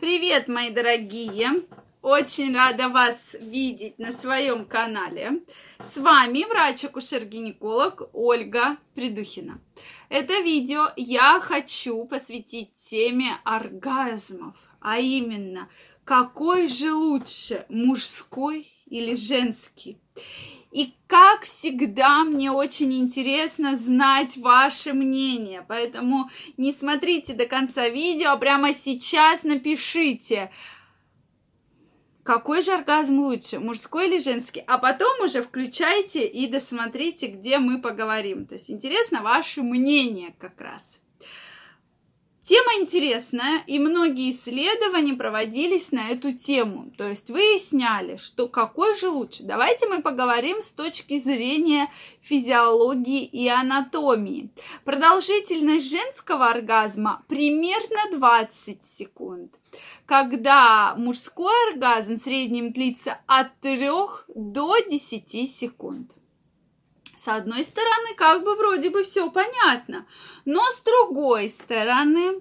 Привет, мои дорогие! Очень рада вас видеть на своем канале. С вами врач-акушер-гинеколог Ольга Придухина. Это видео я хочу посвятить теме оргазмов, а именно, какой же лучше, мужской или женский? И как всегда, мне очень интересно знать ваше мнение. Поэтому не смотрите до конца видео, а прямо сейчас напишите, какой же оргазм лучше, мужской или женский, а потом уже включайте и досмотрите, где мы поговорим. То есть интересно ваше мнение как раз. Тема интересная, и многие исследования проводились на эту тему. То есть выясняли, что какой же лучше. Давайте мы поговорим с точки зрения физиологии и анатомии. Продолжительность женского оргазма примерно 20 секунд когда мужской оргазм в среднем длится от 3 до 10 секунд. С одной стороны, как бы вроде бы все понятно, но с другой стороны,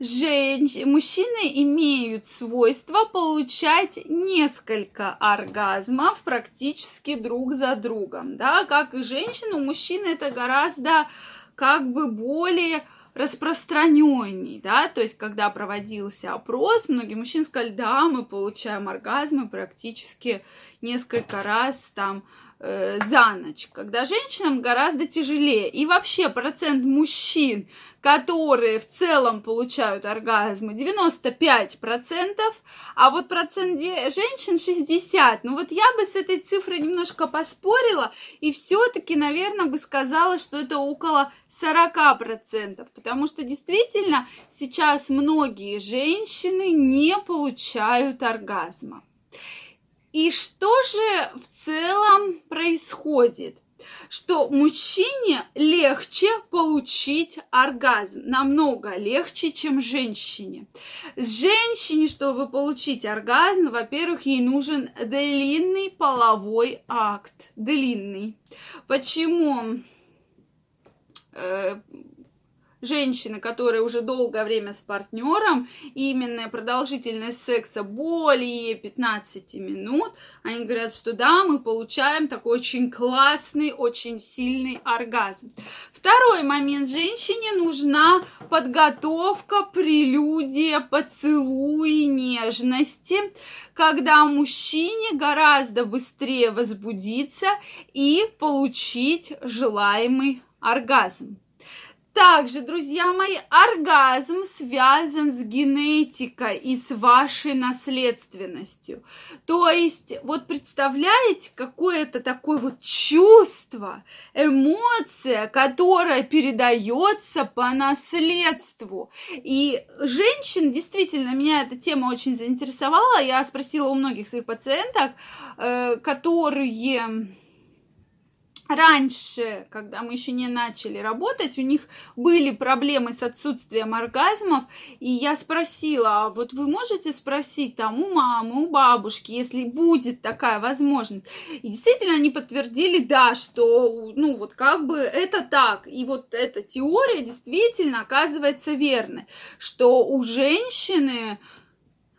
женщ... мужчины имеют свойство получать несколько оргазмов практически друг за другом, да, как и женщины, у мужчины это гораздо как бы более распространенней, да, то есть когда проводился опрос, многие мужчины сказали, да, мы получаем оргазмы практически несколько раз там э, за ночь, когда женщинам гораздо тяжелее. И вообще процент мужчин, которые в целом получают оргазмы, 95%, а вот процент женщин 60%. Ну вот я бы с этой цифрой немножко поспорила, и все-таки, наверное, бы сказала, что это около 40%, потому что действительно сейчас многие женщины не получают оргазма. И что же в целом происходит? Что мужчине легче получить оргазм, намного легче, чем женщине. Женщине, чтобы получить оргазм, во-первых, ей нужен длинный половой акт. Длинный. Почему? Женщины, которые уже долгое время с партнером, именно продолжительность секса более 15 минут, они говорят, что да, мы получаем такой очень классный, очень сильный оргазм. Второй момент. Женщине нужна подготовка, прелюдия, поцелуи, нежности, когда мужчине гораздо быстрее возбудиться и получить желаемый оргазм. Также, друзья мои, оргазм связан с генетикой и с вашей наследственностью. То есть, вот представляете, какое-то такое вот чувство, эмоция, которая передается по наследству. И женщин, действительно, меня эта тема очень заинтересовала. Я спросила у многих своих пациенток, э, которые раньше, когда мы еще не начали работать, у них были проблемы с отсутствием оргазмов, и я спросила, а вот вы можете спросить там у мамы, у бабушки, если будет такая возможность. И действительно они подтвердили, да, что, ну, вот как бы это так. И вот эта теория действительно оказывается верной, что у женщины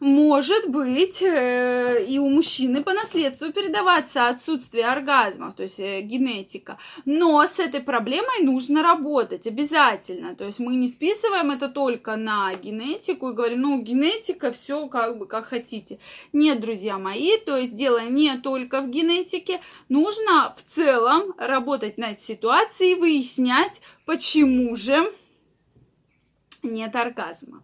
может быть э, и у мужчины по наследству передаваться отсутствие оргазмов, то есть э, генетика. Но с этой проблемой нужно работать обязательно. То есть мы не списываем это только на генетику и говорим, ну, генетика, все как бы как хотите. Нет, друзья мои, то есть дело не только в генетике. Нужно в целом работать над ситуацией, выяснять, почему же нет оргазма.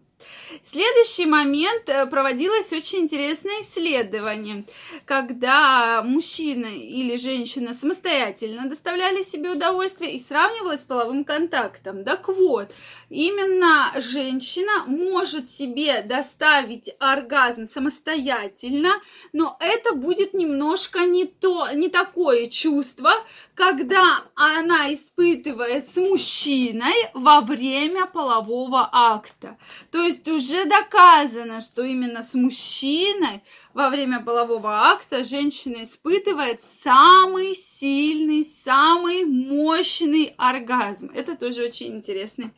Следующий момент э, проводилось очень интересное исследование, когда мужчина или женщина самостоятельно доставляли себе удовольствие и сравнивалось с половым контактом. Так вот, именно женщина может себе доставить оргазм самостоятельно, но это будет немножко не то, не такое чувство, когда она испытывает с мужчиной во время полового акта. То есть уже доказано, что именно с мужчиной во время полового акта женщина испытывает самый сильный, самый мощный оргазм. Это тоже очень интересный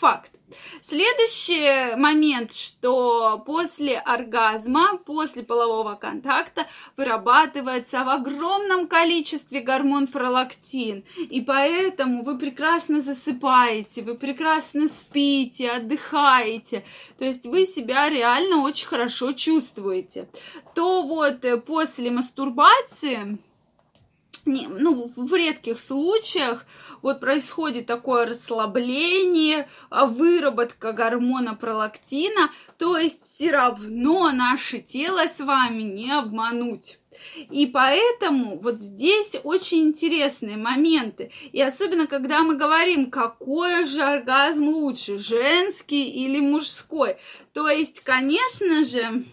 Факт. Следующий момент, что после оргазма, после полового контакта вырабатывается в огромном количестве гормон пролактин. И поэтому вы прекрасно засыпаете, вы прекрасно спите, отдыхаете. То есть вы себя реально очень хорошо чувствуете. То вот э, после мастурбации не, ну, в редких случаях вот происходит такое расслабление, а, выработка гормона пролактина, то есть все равно наше тело с вами не обмануть. И поэтому вот здесь очень интересные моменты. И особенно, когда мы говорим, какой же оргазм лучше, женский или мужской. То есть, конечно же,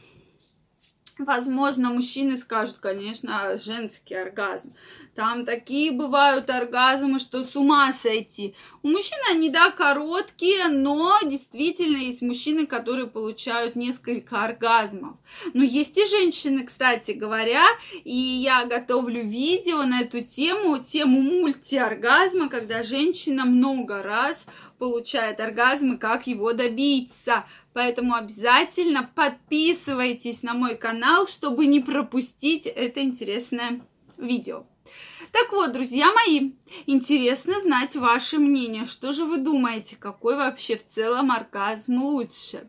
Возможно, мужчины скажут, конечно, женский оргазм. Там такие бывают оргазмы, что с ума сойти. У мужчин они, да, короткие, но действительно есть мужчины, которые получают несколько оргазмов. Но есть и женщины, кстати говоря, и я готовлю видео на эту тему, тему мультиоргазма, когда женщина много раз получает оргазм и как его добиться. Поэтому обязательно подписывайтесь на мой канал, чтобы не пропустить это интересное видео. Так вот, друзья мои, интересно знать ваше мнение. Что же вы думаете, какой вообще в целом оргазм лучше?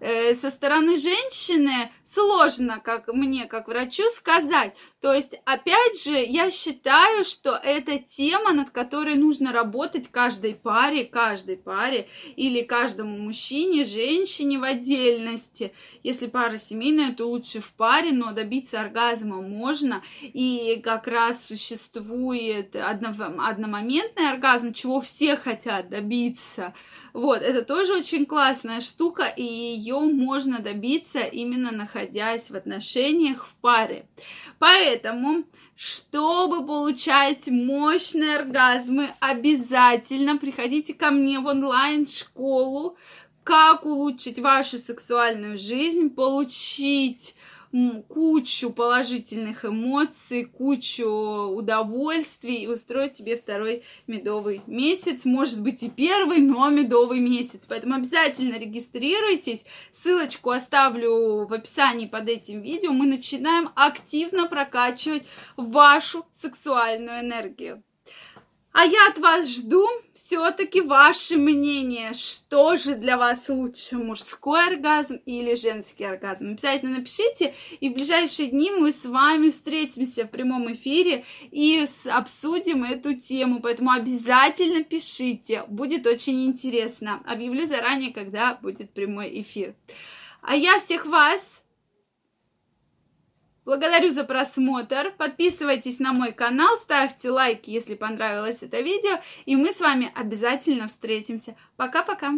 Э, со стороны женщины сложно, как мне, как врачу, сказать. То есть, опять же, я считаю, что это тема, над которой нужно работать каждой паре, каждой паре или каждому мужчине, женщине в отдельности. Если пара семейная, то лучше в паре, но добиться оргазма можно. И как раз существует одномоментный оргазм, чего все хотят добиться. Вот, это тоже очень классная штука, и ее можно добиться именно находясь в отношениях в паре. Поэтому чтобы получать мощные оргазмы, обязательно приходите ко мне в онлайн-школу, как улучшить вашу сексуальную жизнь, получить кучу положительных эмоций, кучу удовольствий и устроить тебе второй медовый месяц, может быть и первый, но медовый месяц. Поэтому обязательно регистрируйтесь. Ссылочку оставлю в описании под этим видео. Мы начинаем активно прокачивать вашу сексуальную энергию. А я от вас жду все-таки ваше мнение, что же для вас лучше, мужской оргазм или женский оргазм. Обязательно напишите, и в ближайшие дни мы с вами встретимся в прямом эфире и обсудим эту тему, поэтому обязательно пишите, будет очень интересно. Объявлю заранее, когда будет прямой эфир. А я всех вас Благодарю за просмотр. Подписывайтесь на мой канал, ставьте лайки, если понравилось это видео. И мы с вами обязательно встретимся. Пока-пока.